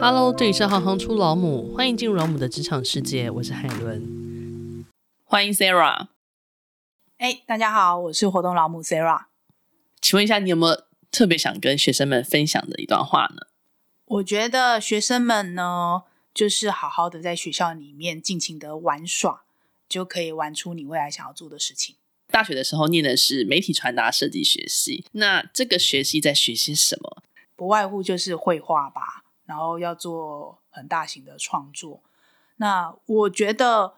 Hello，这里是行行出老母，欢迎进入老母的职场世界，我是海伦，欢迎 Sarah。哎，大家好，我是活动老母 Sarah。请问一下，你有没有特别想跟学生们分享的一段话呢？我觉得学生们呢，就是好好的在学校里面尽情的玩耍，就可以玩出你未来想要做的事情。大学的时候念的是媒体传达设计学系，那这个学系在学些什么？不外乎就是绘画吧，然后要做很大型的创作。那我觉得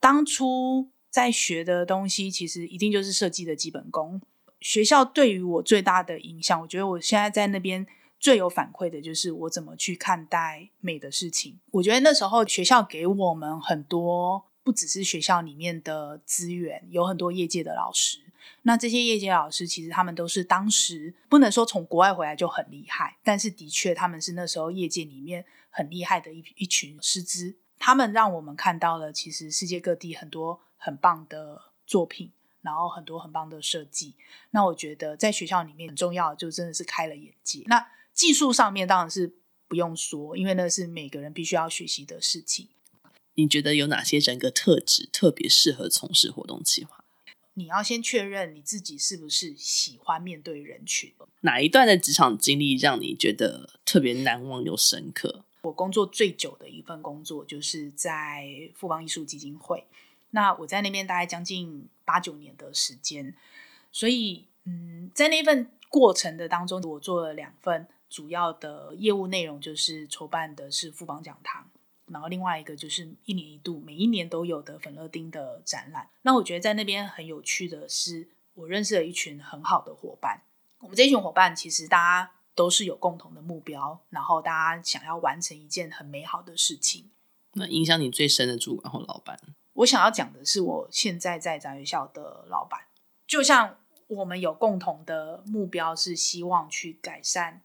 当初在学的东西，其实一定就是设计的基本功。学校对于我最大的影响，我觉得我现在在那边最有反馈的就是我怎么去看待美的事情。我觉得那时候学校给我们很多。不只是学校里面的资源，有很多业界的老师。那这些业界老师，其实他们都是当时不能说从国外回来就很厉害，但是的确他们是那时候业界里面很厉害的一一群师资。他们让我们看到了其实世界各地很多很棒的作品，然后很多很棒的设计。那我觉得在学校里面很重要，就真的是开了眼界。那技术上面当然是不用说，因为那是每个人必须要学习的事情。你觉得有哪些人格特质特别适合从事活动企划？你要先确认你自己是不是喜欢面对人群。哪一段的职场经历让你觉得特别难忘又深刻？我工作最久的一份工作就是在富邦艺术基金会。那我在那边大概将近八九年的时间，所以嗯，在那份过程的当中，我做了两份主要的业务内容，就是筹办的是富邦讲堂。然后另外一个就是一年一度，每一年都有的粉乐丁的展览。那我觉得在那边很有趣的是，我认识了一群很好的伙伴。我们这一群伙伴其实大家都是有共同的目标，然后大家想要完成一件很美好的事情。那影响你最深的主管或老板？我想要讲的是我现在在展学校的老板，就像我们有共同的目标，是希望去改善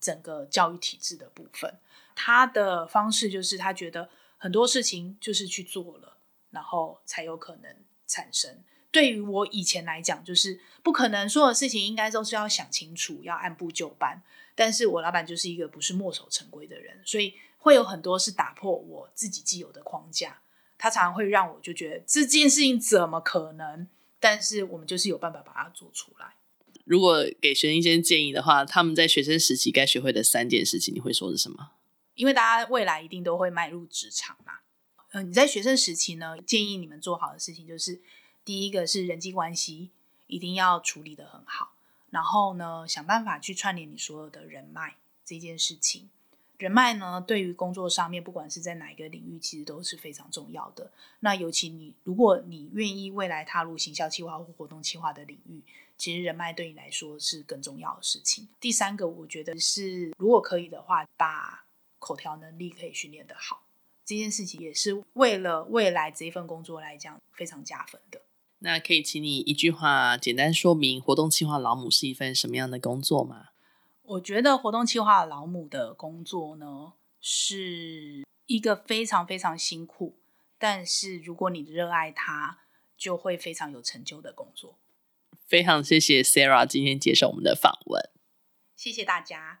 整个教育体制的部分。他的方式就是，他觉得很多事情就是去做了，然后才有可能产生。对于我以前来讲，就是不可能所有事情应该都是要想清楚，要按部就班。但是我老板就是一个不是墨守成规的人，所以会有很多是打破我自己既有的框架。他常常会让我就觉得这件事情怎么可能？但是我们就是有办法把它做出来。如果给学生一些建议的话，他们在学生时期该学会的三件事情，你会说是什么？因为大家未来一定都会迈入职场嘛，嗯，你在学生时期呢，建议你们做好的事情就是，第一个是人际关系一定要处理得很好，然后呢，想办法去串联你所有的人脉这件事情。人脉呢，对于工作上面，不管是在哪一个领域，其实都是非常重要的。那尤其你，如果你愿意未来踏入行销企划或活动企划的领域，其实人脉对你来说是更重要的事情。第三个，我觉得是如果可以的话，把口条能力可以训练的好，这件事情也是为了未来这一份工作来讲非常加分的。那可以请你一句话简单说明活动企划老母是一份什么样的工作吗？我觉得活动企划老母的工作呢，是一个非常非常辛苦，但是如果你热爱它，就会非常有成就的工作。非常谢谢 Sarah 今天接受我们的访问，谢谢大家。